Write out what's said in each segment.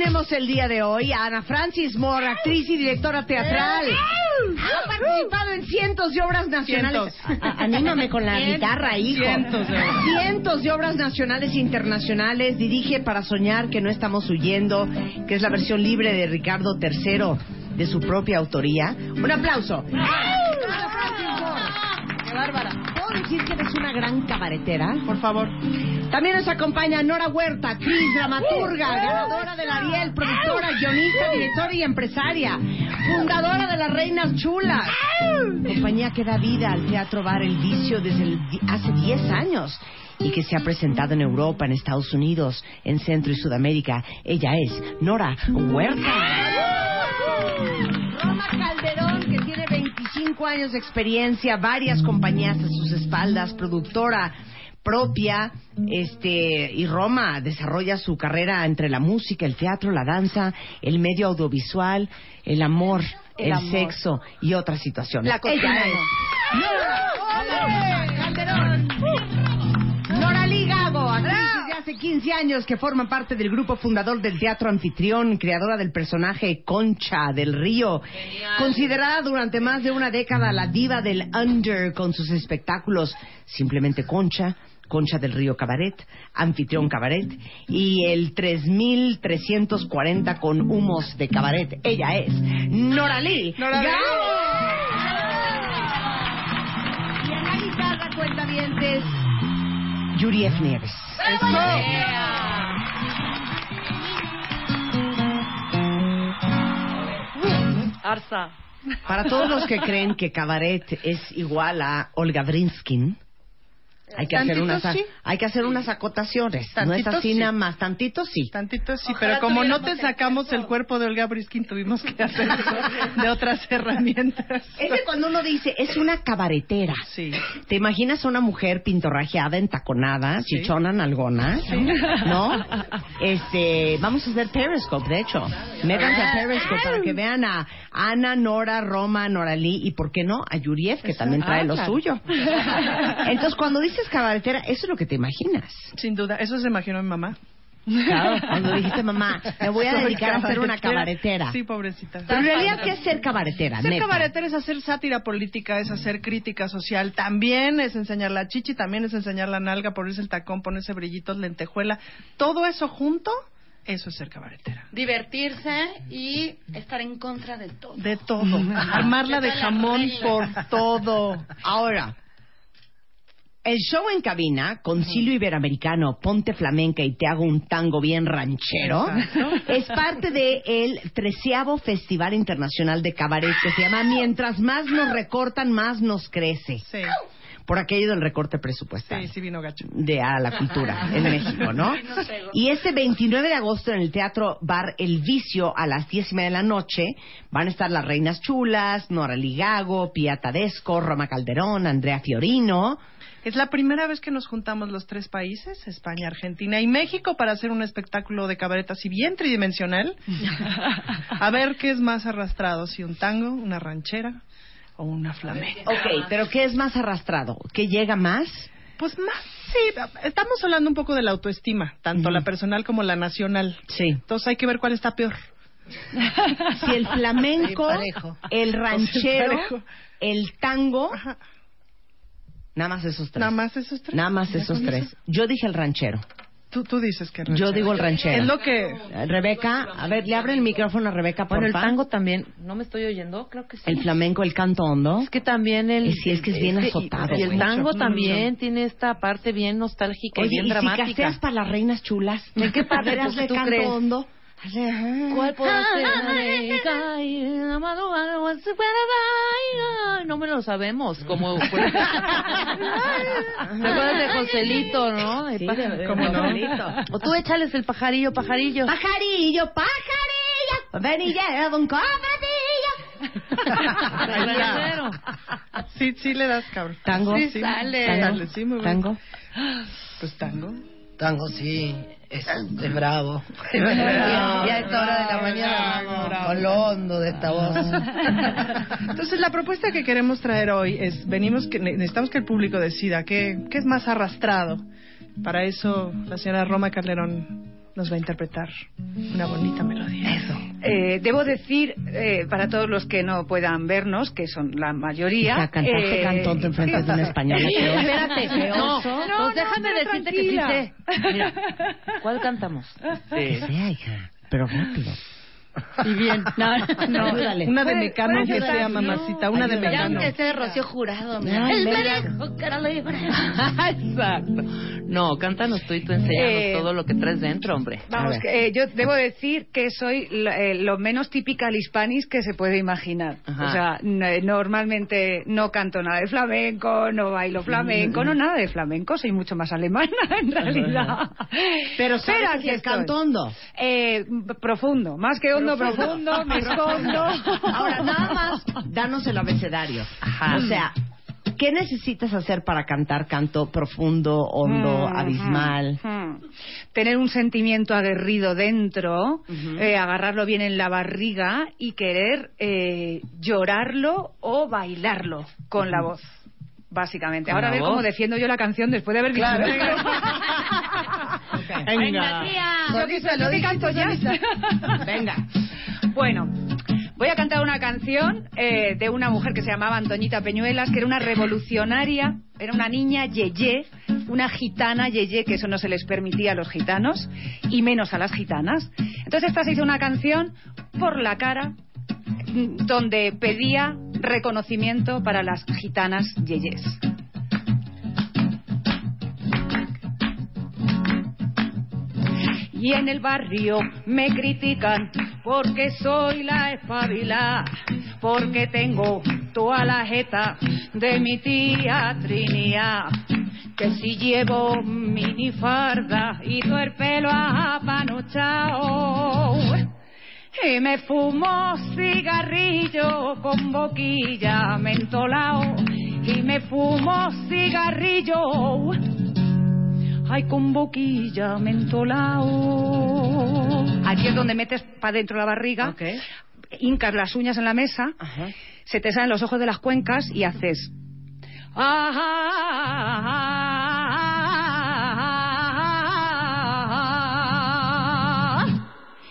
Tenemos el día de hoy a Ana Francis Moore, actriz y directora teatral. Ha participado en cientos de obras nacionales. Cientos. A- Anímame con la guitarra, hijo. Cientos de obras. Cientos de obras nacionales e internacionales. Dirige Para Soñar, que no estamos huyendo, que es la versión libre de Ricardo III, de su propia autoría. Un aplauso. Ana Francis Moore. ¡Qué bárbara! ¿Puedo decir que eres una gran cabaretera? Por favor. También nos acompaña Nora Huerta, actriz, dramaturga, ganadora del Ariel, productora, guionista, directora y empresaria, fundadora de Las Reinas Chulas, compañía que da vida al Teatro Bar El Vicio desde el- hace 10 años y que se ha presentado en Europa, en Estados Unidos, en Centro y Sudamérica. Ella es Nora Huerta. 25 años de experiencia, varias compañías a sus espaldas, productora propia, este, y Roma desarrolla su carrera entre la música, el teatro, la danza, el medio audiovisual, el amor, el, El amor. sexo y otras situaciones. La Ella es Nora Calderón. Nora Ligago, actriz desde hace 15 años que forma parte del grupo fundador del Teatro Anfitrión, creadora del personaje Concha del Río, considerada durante más de una década la diva del under con sus espectáculos Simplemente Concha, Concha del Río Cabaret, Anfitrión Cabaret y el 3340 con humos de cabaret. Ella es Noralí. Nora Gago. Y en la guitarra cuenta dientes Yuri F. Nieves. Arsa. Para todos los que creen que cabaret es igual a Olga Brinskin, hay que hacer unas sí. hay que hacer unas acotaciones. no es así sí. nada más, tantito sí. Tantito sí, Ojalá pero como no te sacamos el cuerpo de Olga Briskin, tuvimos que hacer eso de otras herramientas. Es que cuando uno dice es una cabaretera, Sí. ¿te imaginas a una mujer pintorrajeada, entaconada, Sí. chichona, nalgona? ¿No? Este, vamos a hacer Periscope, de hecho. Métanse a Periscope para que vean a Ana, Nora, Roma, Noralí y, ¿por qué no? A Yuriev, que también trae Ah, lo claro. suyo. Entonces, cuando dices cabaretera, eso es lo que te imaginas. Sin duda, eso se imaginó mi mamá. Claro, cuando dijiste, mamá, me voy a dedicar a ser una cabaretera. Sí, pobrecita. Pero en realidad, ¿qué es ser cabaretera? Ser Neta. cabaretera es hacer sátira política, es hacer crítica social. También es enseñar la chichi, también es enseñar la nalga, ponerse el tacón, ponerse brillitos, lentejuela. Todo eso junto, eso es ser cabaretera. Divertirse y estar en contra de todo. De todo. Armarla de jamón por todo. Ahora, el show en cabina con Silvio Iberoamericano, Ponte Flamenca y Te hago un tango bien ranchero Exacto. es parte del treceavo Festival Internacional de Cabaret que se llama Mientras más nos recortan, más nos crece. Sí, Por aquello del recorte presupuestal. sí, sí vino gacho. de a la cultura en México, ¿no? Y este 29 de agosto en el Teatro Bar El Vicio a las 10 y media de la noche van a estar las Reinas Chulas, Nora Ligago, Pia Tadesco, Roma Calderón, Andrea Fiorino. Es la primera vez que nos juntamos los tres países, España, Argentina y México, para hacer un espectáculo de cabaret así bien tridimensional. A ver qué es más arrastrado, si un tango, una ranchera o una flamenca. Ok, pero ¿qué es más arrastrado? ¿Qué llega más? Pues más, sí, estamos hablando un poco de la autoestima, tanto la personal como la nacional. Sí. Entonces hay que ver cuál está peor. Si el flamenco, parejo. el ranchero, el tango, Ajá. Nada más esos tres. Nada más esos tres. Nada más esos tres. eso. Yo dije el ranchero. Tú, tú dices que Yo digo el ranchero. Es lo que... Eh, Rebeca, a ver, le abre el micrófono a Rebeca, por Bueno, el tango también, ¿no me estoy oyendo? Creo que sí. El flamenco, el canto hondo. Es que también el... Es- sí, es que es bien y- azotado, Y, el tango también tiene esta parte bien nostálgica Oye, y bien y si dramática. casteas para las reinas chulas. ¿En qué parte ver, tú- tú canto crees? hondo. The weather like? Ay, No me lo sabemos. Como. ¿Te acuerdas de Joselito, no? Sí, pájaro- de- ¿Cómo de no? O tú échales el pajarillo, pajarillo. Pajarillo, pajarillo, ven y lleva un cobradillo. Sí, sí le das, cabrón. Tango. Sí, Sí sale. Tango. Sale, sí, muy bien. Tango. Pues tango. Tango, sí, es, es bravo. Bravo, ya a esta hora de la mañana, bravo, bravo. con lo hondo de esta voz. Entonces, la propuesta que queremos traer hoy es, venimos que ne- necesitamos que el público decida qué, qué es más arrastrado. Para eso, la señora Roma Calderón nos va a interpretar una bonita melodía. Eso. Eh, debo decir, eh, para todos los que no puedan vernos, que son la mayoría. Ya cantaste eh, cantón enfrente de una española. qué oso. Espérate, no, no, No, déjame decirte que sí tranquila. sé. Mira, ¿cuál cantamos? Que sea, hija, pero rápido. Y bien. No, no. Ayúdale. Una de Mecano que sea, no. mamacita. Una de. Ya Mecano. aunque esté de Rocío Jurado, El era libre. Exacto. No, cántanos tú y tú enséñanos Eh, todo lo que traes dentro, hombre. Vamos, eh, yo debo decir que soy lo, eh, lo menos typical hispanis que se puede imaginar. Ajá. O sea, n- normalmente no canto nada de flamenco, no bailo flamenco, no nada de flamenco, soy mucho más alemana en realidad. Pero sabes aquí que es cantondo. Eh, profundo, más que hondo, profundo, me escondo. Ahora, nada más, danos el abecedario. O sea, ¿qué necesitas hacer para cantar canto profundo, hondo, Mm, abismal? mm, mm. Tener un sentimiento aguerrido dentro, eh, agarrarlo bien en la barriga y querer eh, llorarlo o bailarlo con la voz. Básicamente. ¿Con Ahora a ver voz? cómo defiendo yo la canción después de haber visto Claro. Venga. Yo que, yo que canto ya. Venga. Bueno, voy a cantar una canción eh, de una mujer que se llamaba Antoñita Peñuelas, que era una revolucionaria, era una niña yeye, una gitana yeye, que eso no se les permitía a los gitanos, y menos a las gitanas. Entonces esta se hizo una canción por la cara, mm, donde pedía reconocimiento para las gitanas yeyes. Y en el barrio me critican porque soy la espabila, porque tengo toda la jeta de mi tía Trinidad. Que si llevo minifarda y todo el pelo apanochao. Y me fumo cigarrillo con boquilla mentolao. Y me fumo cigarrillo Ay, con boquilla mentolao. Aquí es donde metes para dentro la barriga, Ok. hincas las uñas en la mesa, Ajá. se te salen los ojos de las cuencas y haces.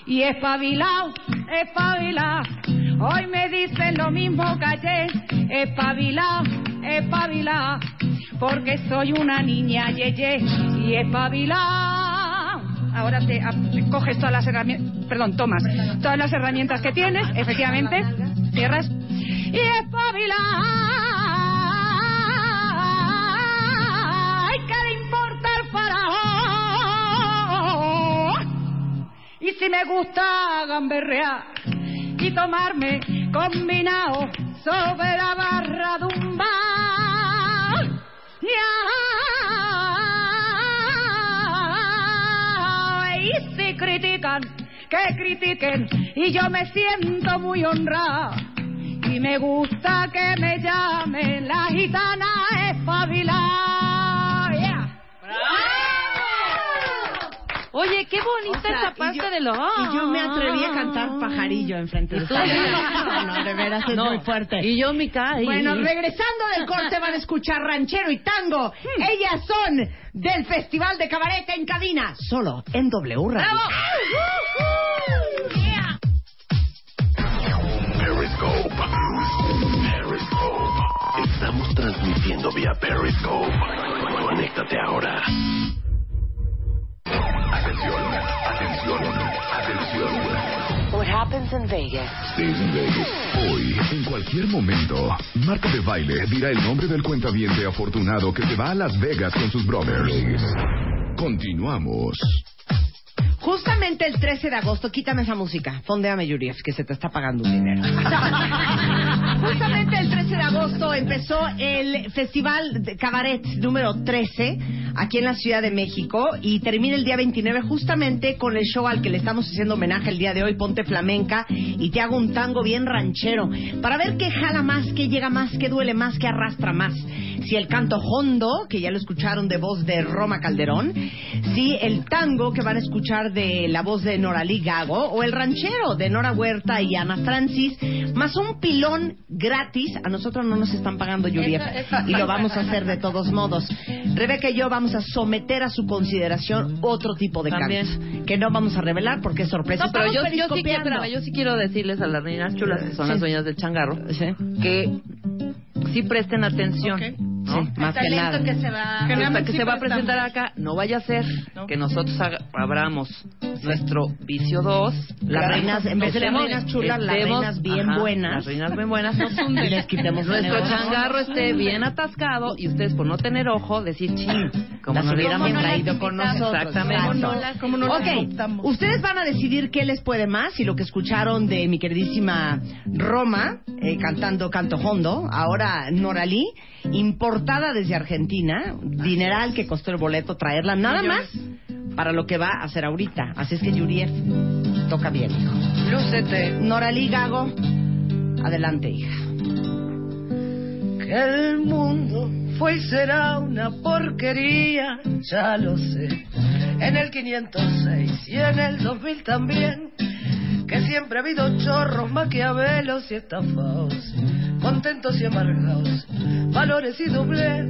Y espabilao, espabilao. Hoy me dicen lo mismo que ayer. Espabilao, espabilao. Porque soy una niña yeye y espabilao. Ahora te, te coges todas las herramientas, perdón, tomas todas las herramientas que tienes, efectivamente, cierras y espabilao. Y si me gusta gamberrear y tomarme combinado sobre la barra de un bar. Y si critican, que critiquen, y yo me siento muy honrada. Y me gusta que me llamen la gitana espabilada. Yeah. Oye, qué bonita O sea, esa yo- de lo. Y yo me atreví a cantar pajarillo enfrente de ustedes. No, no, de veras es No, muy fuerte. Y yo, mi cara. Bueno, regresando del corte van a escuchar ranchero y tango. Ellas son del Festival de Cabaret en Cabina, solo en W Radio. Periscope. Periscope. Estamos transmitiendo vía Periscope. Conéctate ahora. What happens in Vegas Stays in Vegas. Hoy, en cualquier momento, Marta de Baile dirá el nombre del cuentaviente afortunado que se va a Las Vegas con sus brothers. Continuamos. Justamente el 13 de agosto, quítame esa música, fondeame Yurief, que se te está pagando un dinero. Justamente el 13 de agosto empezó el Festival de Cabaret número 13 aquí en la Ciudad de México y termina el día 29 justamente con el show al que le estamos haciendo homenaje el día de hoy, Ponte Flamenca, y te hago un tango bien ranchero, para ver qué jala más, qué llega más, qué duele más, qué arrastra más. Si el canto hondo, que ya lo escucharon de voz de Roma Calderón, si el tango que van a escuchar de la voz de Noralí Gago, o el ranchero de Nora Huerta y Ana Francis, más un pilón gratis. A nosotros no nos están pagando eso- y lo vamos a hacer de todos modos. Rebeca y yo vamos a someter a su consideración otro tipo de También. cantos que no vamos a revelar porque es sorpresa. No, pero yo, sí quiero, yo sí quiero decirles a las reinas chulas, que son Sí. las dueñas del changarro, Sí. que sí presten atención. ¿No? Sí, más que talento nada. que se va. Que Hasta que se va a presentar acá, no vaya a ser No. que nosotros haga- abramos nuestro vicio 2. Las reinas, en vez de las reinas chulas, las reinas bien buenas. Las reinas bien buenas. Y les quitemos Nuestro negocio. changarro esté bien atascado y ustedes por no tener ojo decir, ching, como las no hubieran ¿Cómo no las traído con nosotros. Exactamente. ¿Cómo no las- cómo no las Ok, ustedes van a decidir qué les puede más y lo que escucharon de mi queridísima Roma eh, cantando Canto Hondo, ahora Noralí, importada desde Argentina, dineral que costó el boleto traerla, nada más para lo que va a hacer ahorita. Así es que Yurief, toca bien, hijo. Lúcete. Noralí Gago, adelante, hija. Que el mundo fue y será una porquería, ya lo sé. En el 506 y en el 2000 también. Que siempre ha habido chorros, maquiavelos y estafados, contentos y amargados, valores y doblez.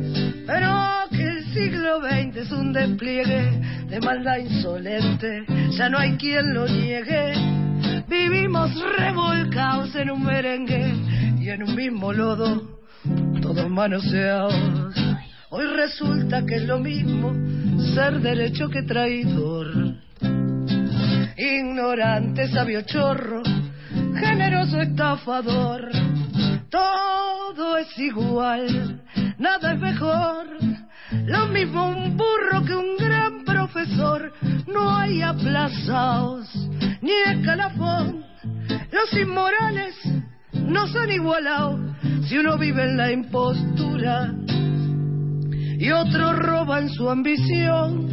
Pero que el siglo XX es un despliegue de maldad insolente, ya no hay quien lo niegue. Vivimos revolcados en un merengue y en un mismo lodo, todos manoseados. Hoy resulta que es lo mismo ser derecho que traidor. Ignorante, sabio chorro, generoso estafador. Todo es igual, nada es mejor. Lo mismo un burro que un gran profesor. No hay aplazados ni escalafón. Los inmorales no son igualados si uno vive en la impostura y otro roba en su ambición.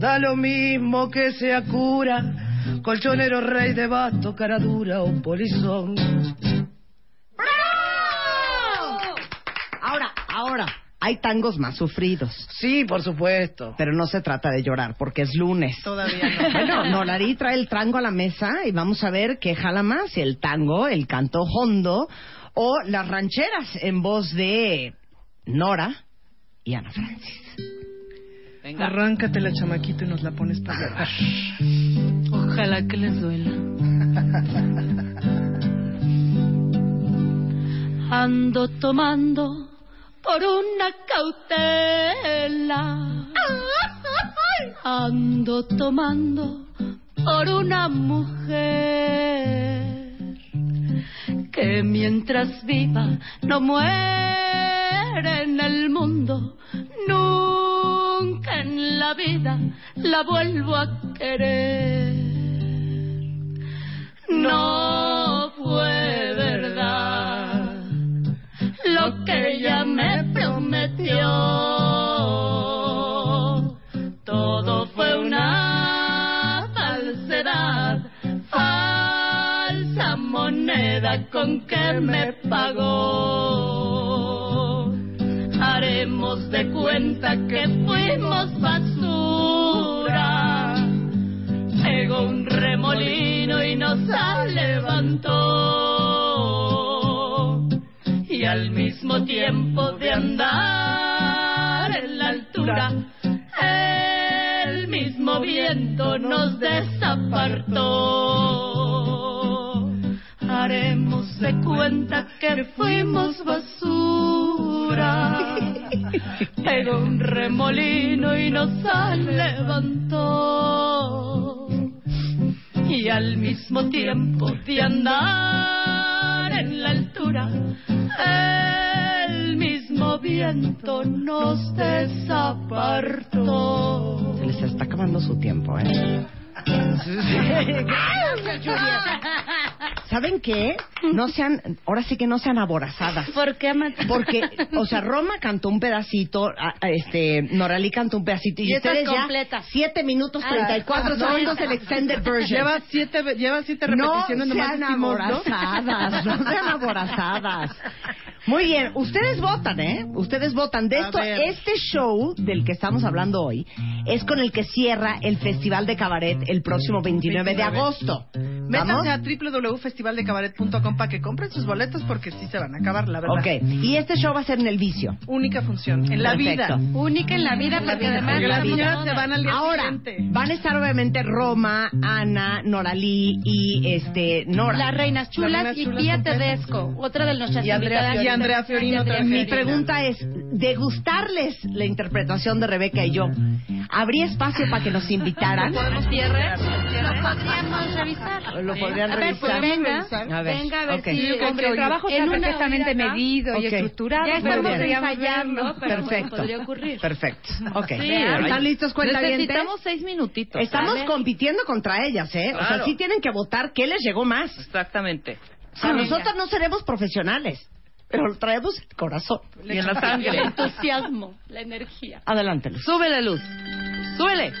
Da lo mismo que sea cura, colchonero rey de basto, cara dura o polizón. Ahora, ahora, hay tangos más sufridos. Sí, por supuesto. Pero no se trata de llorar porque es lunes. Todavía no. Bueno, Nolari trae el tango a la mesa y vamos a ver qué jala más, el tango, el canto hondo o las rancheras en voz de Nora y Ana Francis. Venga. Arráncate la chamaquita y nos la pones para llorar. Ojalá que les duela. Ando tomando por una cautela. Ando tomando por una mujer que mientras viva no muere en el mundo. Nunca en la vida la vuelvo a querer. No lo que ella me prometió. Todo fue una falsedad, falsa moneda con que me pagó. Haremos de cuenta que fuimos basura. Pegó un remolino y nos levantó. Y al mismo tiempo de andar en la altura, el mismo viento nos desapartó. Haremos de cuenta que fuimos basura. Pegó un remolino y nos levantó. Y al mismo tiempo de andar en la altura, el mismo viento nos desapartó. Se les está acabando su tiempo, ¿eh? ¿Saben qué? No sean, ahora sí que no sean aborazadas. ¿Por qué? Porque, o sea, Roma cantó un pedacito, a- a- este, Noralí cantó un pedacito y, Y ustedes ya completa. 7 minutos 34 Ah, segundos el extended version. Lleva siete, ve- lleva siete no repeticiones nomás sean aborazadas, no sean aborazadas. Muy bien, ustedes votan, ¿eh? Ustedes votan. De esto, este show del que estamos hablando hoy es con el que cierra el Festival de Cabaret el próximo 29, de 29. agosto. ¿Vamos? Métanse a www.festivaldecabaret.com para que compren sus boletos porque sí se van a acabar, la verdad. Ok, y este show va a ser en el vicio. Única función, en la Perfecto. vida. Única en la vida, la porque vida, además porque las todas. se van al día Ahora, siguiente. van a estar obviamente Roma, Ana, Noralí y este Nora. Las reinas chulas Las reinas y chulas Pía completas. Tedesco, otra de nuestras Y Andrea invitadas. Y Andrea Fiorino, otra Mi vez. pregunta es, de gustarles la interpretación de Rebeca y yo, ¿habría espacio para que nos invitaran? ¿Podemos cierre? Lo podríamos revisar. Lo podrían a ver, revisar. pues venga, A ver, venga a ver ok. si... Hombre, el trabajo está perfectamente medido Ok. y estructurado. Ya estamos ensayando, pero Perfecto. podría ocurrir. Perfecto. Ok. Sí, ¿Están listos, cuentavientes? Necesitamos seis minutitos. Estamos ¿sale? compitiendo contra ellas, ¿eh? O sea, Claro. sí tienen que votar qué les llegó más. Exactamente. O sea, Venga. nosotros no seremos profesionales, pero traemos el corazón. Y en la El sangre. entusiasmo, la energía. Adelante, Luz. Súbele, Luz. Súbele.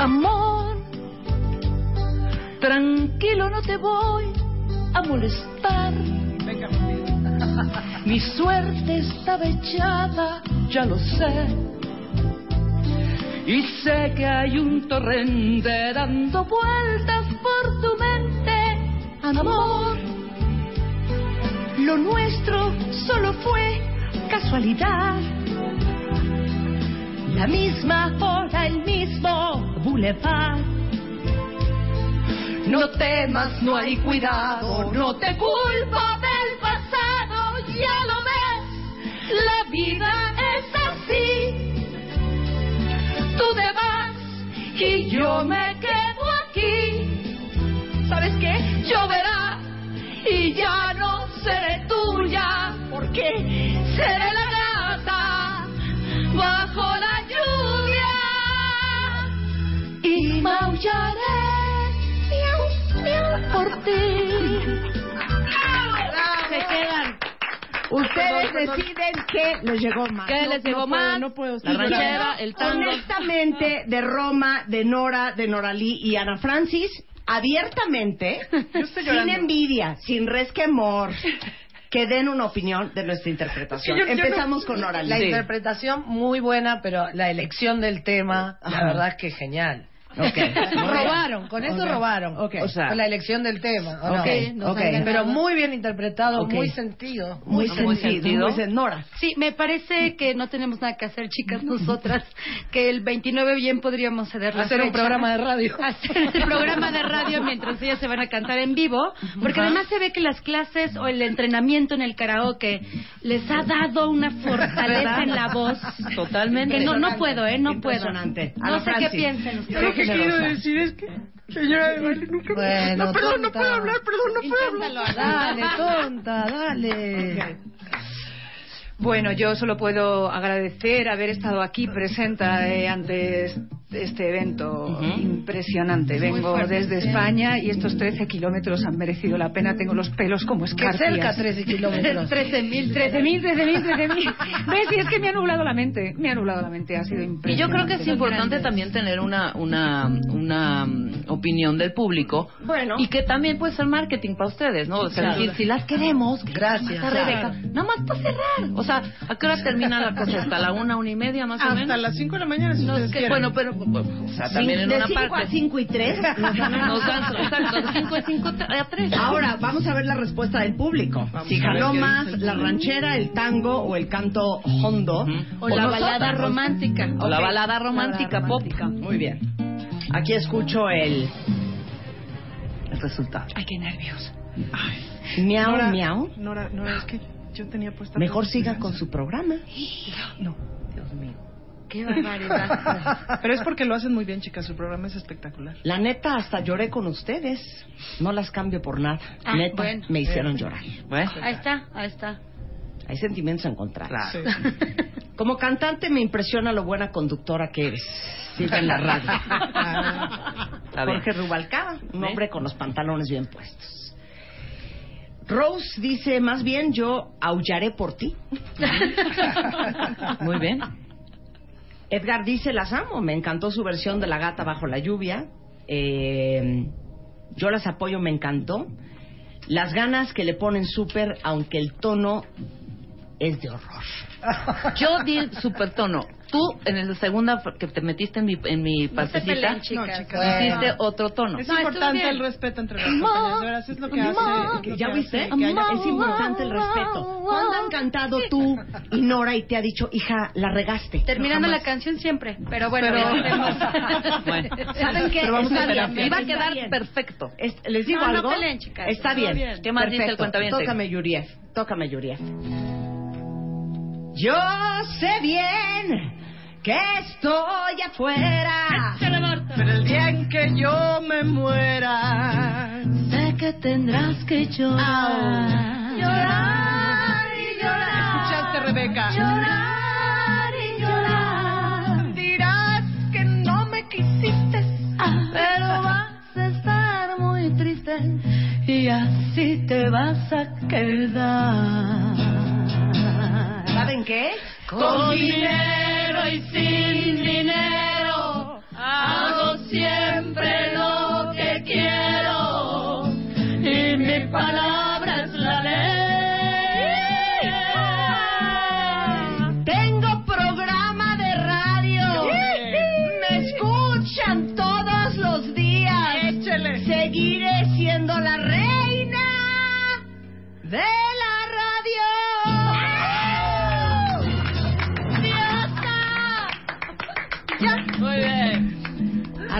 Amor, tranquilo, no te voy a molestar. Mi suerte estaba echada, ya lo sé. Y sé que hay un torrente dando vueltas por tu mente, amor. Lo nuestro solo fue casualidad. La misma hora, el mismo boulevard. No temas, no hay cuidado, no te culpo del pasado, ya lo ves, la vida es así. Tú te vas y yo me quedo aquí. ¿Sabes qué? Lloverá y ya no seré tuya, porque seré Se quedan. Ustedes deciden qué les llegó más. ¿Qué les llegó más? no puedo, La ranchera, el tango. Honestamente, de Roma, de Nora, de Noralí y Ana Francis, abiertamente, sin envidia, sin resquemor, que den una opinión de nuestra interpretación. Yo- yo Empezamos con Noralí. La Sí. interpretación muy buena, pero la elección del tema, la verdad es que genial. Robaron, con eso robaron. Ok. O sea, con la elección del tema. ¿o no? Pero muy bien interpretado, muy sentido. Muy, Muy sentido. sentido. Muy sen- Nora. Sí, me parece que no tenemos nada que hacer, chicas, nosotras. Que el 29 bien podríamos ceder la Hacer un programa de radio. Hacer este programa de radio mientras ellas se van a cantar en vivo. Porque además se ve que las clases o el entrenamiento en el karaoke les ha dado una fortaleza en la voz. Totalmente. Que no, no puedo, ¿eh? No puedo. No sé qué piensen ustedes. Quiero decir es que, señora de baile, nunca Bueno, no, perdón, no tonta. puedo hablar, perdón, no puedo hablar. Inténtalo, Dale, tonta, dale. Bueno, yo solo puedo agradecer haber estado aquí presenta eh, ante es- este evento impresionante. Muy Vengo fuerte, desde sí. España y estos 13 kilómetros han merecido la pena. Tengo los pelos como escarpias. cerca 13 kilómetros. 13.000, 13.000, 13.000, 13.000. ¿Ves? Y es que me ha nublado la mente. Me ha nublado la mente. Ha sido Y impresionante. yo creo que es importante también tener una, una, una mm, opinión del público. Bueno. Y que también puede ser marketing para ustedes, ¿no? O sea, Claro. decir, si las queremos, que Gracias. Claro. Rebeca, nada más para cerrar. O sea, ¿a qué hora termina la cosa? ¿Hasta la una, una y media más o Hasta menos? las 5 de la mañana, si ustedes Que, bueno, pero o sea, también en de una 5 parte. a 5 y 3. Nos dan, exacto, de 5 a 5 a 3. Ahora, vamos a ver la respuesta del público. si a ver jaló más la ranchera, el tango o el canto hondo. O la balada romántica. O la balada romántica, pop. Muy bien. Aquí escucho el, el resultado. Ay, qué nervios. Miau, Nora, miau. Nora, Nora, es que yo tenía puesta. Mejor siga con su programa. No. Dios mío. Qué barbaridad. Pero es porque lo hacen muy bien, chicas. Su programa es espectacular. La neta, hasta lloré con ustedes. No las cambio por nada. Ah, neta, bueno. me hicieron llorar. Bueno. Ahí está, ahí está. Hay sentimientos encontrados. Sí. Como cantante me impresiona lo buena conductora que eres. Sigue en la radio. Jorge Rubalcaba, un hombre con los pantalones bien puestos. Rose dice, más bien yo aullaré por ti. Muy bien. Edgar dice, las amo, me encantó su versión de La gata bajo la lluvia. Eh, yo las apoyo, me encantó. Las ganas que le ponen súper, aunque el tono es de horror. Yo di super tono. Tú, en la segunda que te metiste en mi, en mi chicas. No, chicas. hiciste otro tono. Es No, importante el respeto entre las compañeras. Veras, es lo que hace. ¿Ya viste? Es importante el respeto. ¿Cuándo han cantado tú y Nora y te ha dicho, hija, la regaste? Terminando No, la canción siempre. Pero bueno. Bueno. ¿Saben qué? Pero vamos Está a bien, terapia. Iba a quedar perfecto. Es- ¿Les digo No, no algo? peleen, chicas. Está bien. bien. ¿Qué más dice el cuentaviente? Tócame, Yuriev. Tócame, Yuriev. Yo sé bien que estoy afuera. Pero el día en que yo me muera. Sé que tendrás que llorar. Llorar y llorar. ¿Escuchaste, Rebeca? Llorar y llorar. Dirás que no me quisiste. Pero vas a estar muy triste y así te vas a quedar. ¿Saben qué? Con dinero y sin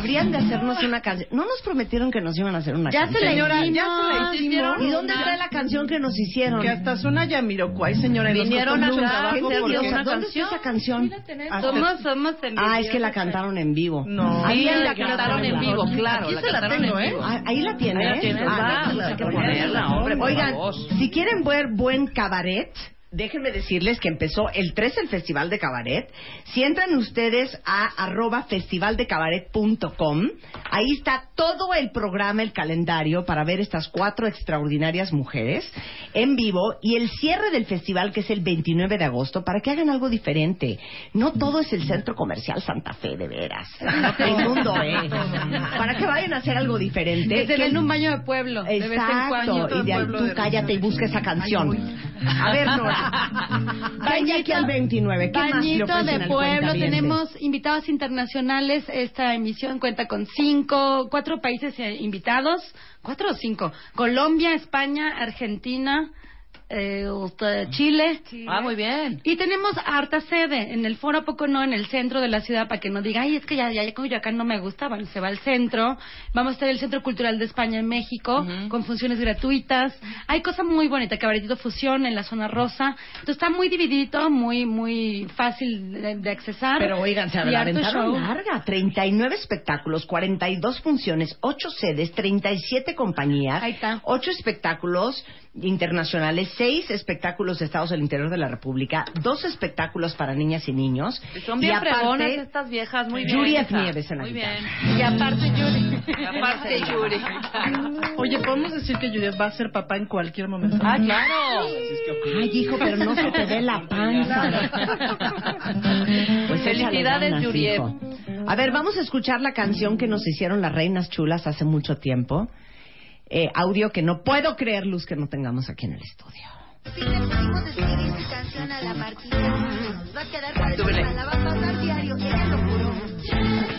Habrían de hacernos una canción. ¿No nos prometieron que nos iban a hacer una Ya canción? se la Señora, hicimos. ya se la hicimos. ¿Y dónde está la canción que nos hicieron? Que hasta suena Yamiroquai, señora. Vinieron a cantar, Qué nerviosa. ¿Dónde está esa canción? Hasta- Somos, somos Ah, es que la cantaron en vivo. No. Ahí Sí, la cantaron en vivo, claro. Aquí la se la tengo, en ¿eh? Ah, ahí la tiene. Ahí la Ah, ponerla, hombre, por Oigan, si quieren ver buen cabaret, déjenme decirles que empezó el 3 el Festival de Cabaret. Si entran ustedes a arroba festivaldecabaret.com, ahí está todo el programa, el calendario para ver estas cuatro extraordinarias mujeres en vivo y el cierre del festival que es el 29 de agosto para que hagan algo diferente. No todo es el Centro Comercial Santa Fe, de veras. El mundo, ¿eh? Para que vayan a hacer algo diferente. Que se ¿Qué- den un baño de pueblo. de vez en Exacto, cuando. y de ahí pueblo tú cállate y busca esa canción. A ver, Nora. Aquí al 29. ¿Qué Bañito de pueblo, tenemos invitados internacionales. Esta emisión cuenta con cinco, cuatro países eh, invitados, cuatro o cinco. Colombia, España, Argentina, eh, Chile. Ah, muy bien. Y tenemos harta sede en el foro, ¿a poco no? En el centro de la ciudad, para que no diga, ay, es que ya, ya, ya Coyoacán no me gusta, bueno, se va al centro. Vamos a estar en el Centro Cultural de España en México, con funciones gratuitas. Hay cosas muy bonitas, cabaretito fusión en la zona rosa. Entonces está muy divididito, muy, muy fácil de, de accesar. Pero oigan, se aventaron larga. 39 espectáculos, 42 funciones, 8 sedes, 37 compañías, Ahí está. 8 espectáculos internacionales, 6 espectáculos de estados del interior de la República, 2 espectáculos para niñas y niños. Son y bien aparte, fregonas estas viejas, muy bien. Yuri. Nieves en la Muy guitarra. bien. Y aparte, Yuri. Y aparte, Yuri. Oye, podemos decir que Judith va a ser papá en cualquier momento. Ah, claro. Ay, hijo, pero no se te ve la panza. Pues Felicidades, ganas, hijo. A ver, vamos a escuchar la canción que nos hicieron las reinas chulas hace mucho tiempo. Eh, audio que no puedo creer, Luz, que no tengamos aquí en el estudio. Si le pusimos escribir esta canción a la Martita, nos va a quedar para la va a pasar diario, ella lo juró.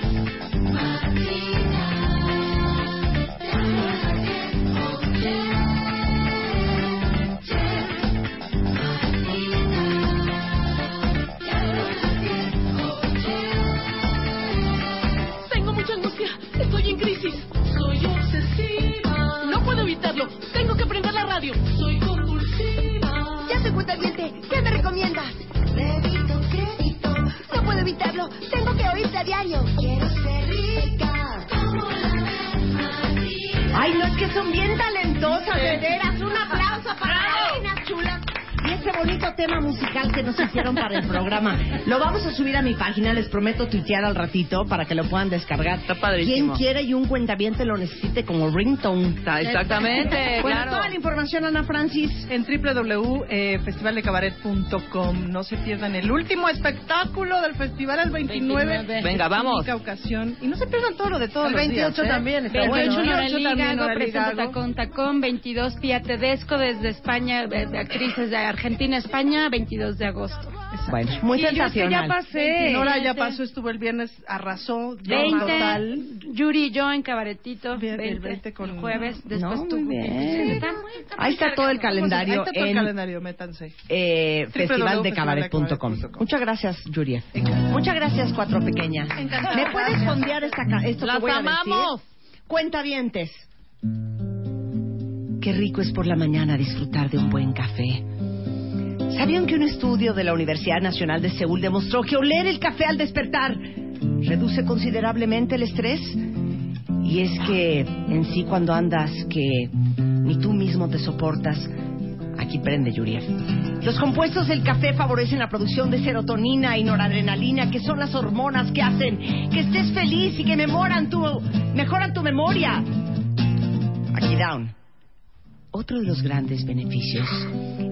Subir a mi página, les prometo tuitear al ratito para que lo puedan descargar. Está padrísimo. Quien quiera y un cuentaviente lo necesite como ringtone. exactamente, Bueno, claro. toda la información, Ana Francis. En www.festivaldecabaret.com. No se pierdan el último espectáculo del festival el 29. 29. Venga, vamos. Única ocasión. Y no se pierdan todo lo de todos El los 28 días, ¿eh? también está 28 bueno. Nora 28 también Ligago, Nora presenta. Tacón Tacón, 22 Pia Tedesco desde España, eh, de actrices de Argentina, España, 22 de agosto. Bueno, muy Y yo es que sensacional. ya pasé. Nora ya pasó, estuvo el viernes, arrasó. 20, Total. Yuri y yo en Cabaretito, Bien, 20, el 20 con- el jueves, después No, tú. muy bien. Está muy- está muy Ahí está todo el calendario Ahí está todo el en calendario, métanse. eh, festivaldecabaret.com. Muchas gracias, Yuria. Muchas gracias, Cuatro Pequeñas. ¿Me puedes fondear esta, ca- esto ¡Las que voy a amamos! decir? Cuentavientes. Qué rico es por la mañana disfrutar de un buen café. ¿Sabían que un estudio de la Universidad Nacional de Seúl demostró que oler el café al despertar reduce considerablemente el estrés? Y es que en sí cuando andas que ni tú mismo te soportas, aquí prende Yuriel. Los compuestos del café favorecen la producción de serotonina y noradrenalina, que son las hormonas que hacen que estés feliz y que mejoran tu, mejoran tu memoria. Aquí down. Otro de los grandes beneficios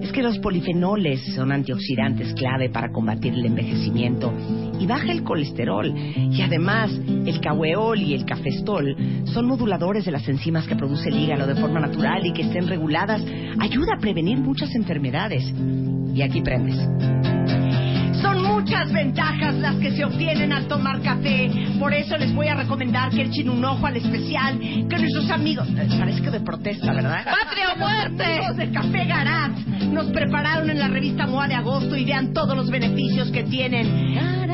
es que los polifenoles son antioxidantes clave para combatir el envejecimiento y baja el colesterol. Y además, el caweol y el cafestol son moduladores de las enzimas que produce el hígado de forma natural y que estén reguladas. Ayuda a prevenir muchas enfermedades. Y aquí prendes. Muchas ventajas las que se obtienen al tomar café. Por eso les voy a recomendar que echen un ojo al especial que nuestros amigos... eh, Parece que de protesta, ¿verdad? ¡Patria o muerte! Amigos de Café Garat nos prepararon en la revista MOA de agosto y vean todos los beneficios que tienen.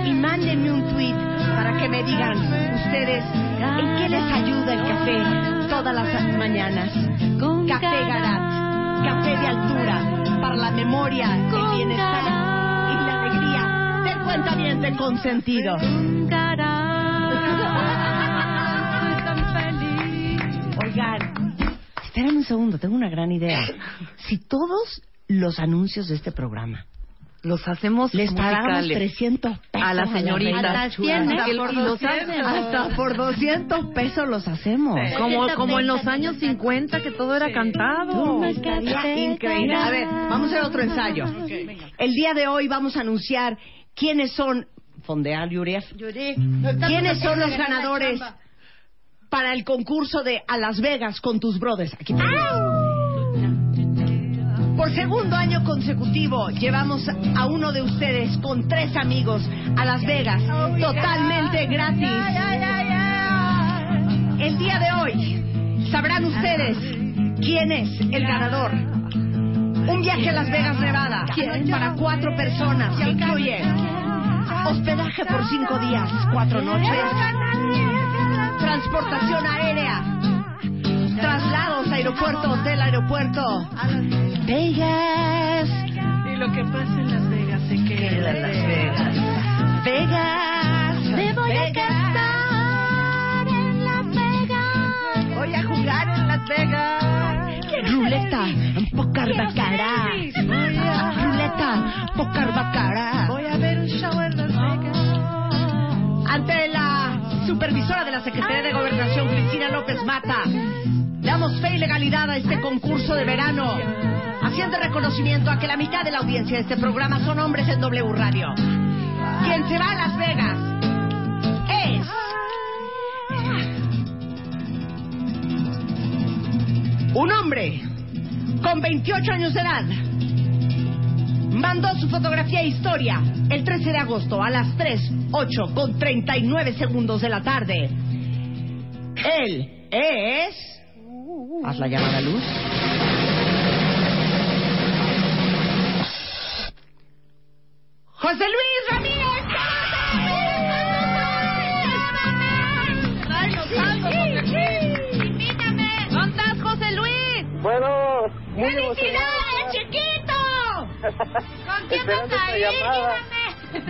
Y mándenme un tweet para que me digan ustedes en qué les ayuda el café todas las mañanas. Café Garat, café de altura para la memoria, el bienestar y la alegría del cuentaviente consentido. Oigan, esperen un segundo, tengo una gran idea. Si todos los anuncios de este programa Los hacemos les pagamos musicales. 300 pesos A la señorita. reina chula, Hasta hasta, Y por los 200, hacen. hasta por 200 pesos los hacemos. Como, como en los años 50 que todo era cantado. Estaría increíble. A ver, vamos a hacer otro ensayo. El día de hoy vamos a anunciar quiénes son. Fondeal Yurief. ¿Quiénes son los ganadores para el concurso de A Las Vegas con tus brothers? Aquí Por segundo año consecutivo llevamos a uno de ustedes con tres amigos a Las Vegas totalmente gratis. El día de hoy sabrán ustedes quién es el ganador. Un viaje a Las Vegas, Nevada, para cuatro personas que incluye hospedaje por cinco días, cuatro noches, transportación aérea, traslados, aeropuerto, hotel, aeropuerto, Vegas, Y lo que pasa en Las Vegas se queda en Las Vegas. Vegas, Me voy a casar en Las Vegas. Voy a jugar en Las Vegas. Ruleta, pocar bacara. Ruleta, pocar bacara. Voy a ver un show en Las Vegas. Ante la supervisora de la Secretaría de Gobernación, Cristina López Mata, damos fe y legalidad a este concurso de verano, haciendo reconocimiento a que la mitad de la audiencia de este programa son hombres en W Radio. Quien se va a Las Vegas es... Un hombre con 28 años de edad mandó su fotografía e historia el 13 de agosto a las 3, 8 con 39 segundos de la tarde. Él es... Haz la llamada a luz. José Luis Ramírez. Muy ¡Felicidades, chiquito! ¿Con quién vas a ir? Dígame.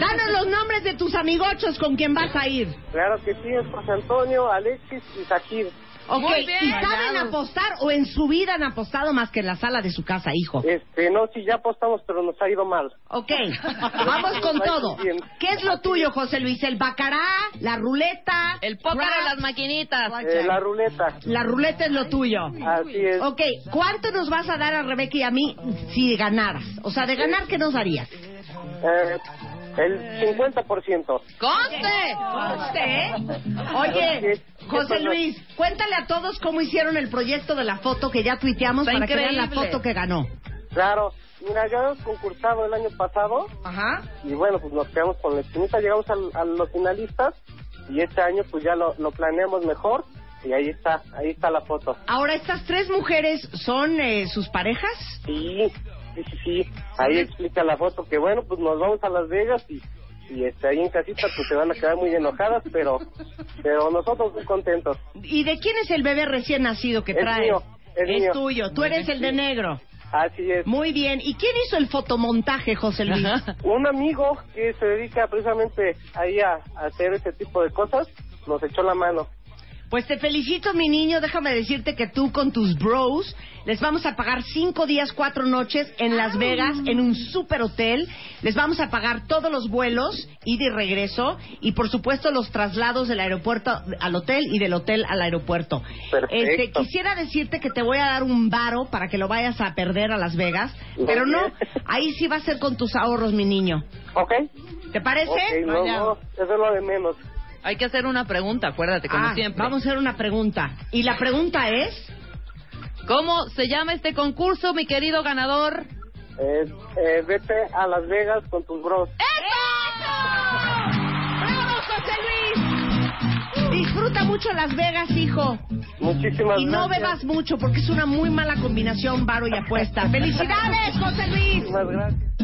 Danos los nombres de tus amigochos con quien vas a ir. Claro que sí, es José Antonio, Alexis y Sakir. Ok, Muy bien. ¿y saben apostar o en su vida han apostado más que en la sala de su casa, hijo? Este, no, sí, ya apostamos, pero nos ha ido mal. Ok, vamos con todo. ¿Qué es lo tuyo, José Luis? ¿El bacará? ¿La ruleta? El póker de las maquinitas. Eh, la ruleta. La ruleta es lo tuyo. Así es. Ok, ¿cuánto nos vas a dar a Rebeca y a mí si ganaras? O sea, de ganar, ¿qué nos darías? Eh, el 50%. ¡Conste! Oye, ¿Qué José? Luis, cuéntale a todos cómo hicieron el proyecto de la foto que ya tuiteamos Está para que vean la increíble. foto que ganó. Claro. Mira, ya hemos concursado el año pasado Ajá. y bueno, pues nos quedamos con la espinita, llegamos al- a, los finalistas y este año pues ya lo, lo planeamos mejor y ahí está, ahí está la foto. Ahora, ¿estas tres mujeres son eh, sus parejas? Sí, sí, sí, sí. Ahí explica la foto que bueno, pues nos vamos a Las Vegas y, y este, ahí en casita pues se van a quedar muy enojadas, pero pero nosotros muy contentos. ¿Y de quién es el bebé recién nacido que Es trae? mío, es mío. tuyo, tú eres el de negro. Así es. Muy bien. ¿Y quién hizo el fotomontaje, José Luis? Un amigo que se dedica precisamente ahí a, a hacer ese tipo de cosas nos echó la mano. Pues te felicito, mi niño. Déjame decirte que tú con tus bros les vamos a pagar cinco días, cuatro noches en Las Vegas, en un super hotel. Les vamos a pagar todos los vuelos, ida y regreso, y por supuesto los traslados del aeropuerto al hotel y del hotel al aeropuerto. Perfecto. Este, quisiera decirte que te voy a dar un varo para que lo vayas a perder a Las Vegas, Muy pero no, ahí sí va a ser con tus ahorros, mi niño. ¿Ok? ¿Te parece? Ok, no, no, eso es lo de menos. Hay que hacer una pregunta, acuérdate, como Ah, siempre. Vamos a hacer una pregunta. Y la pregunta es... ¿Cómo se llama este concurso, mi querido ganador? Eh, eh, vete a Las Vegas con tus bros. ¡Bravo, José Luis! Disfruta mucho Las Vegas, hijo. Muchísimas Y no gracias. bebas mucho porque es una muy mala combinación varo y apuesta. ¡Felicidades, José Luis! Muchísimas gracias.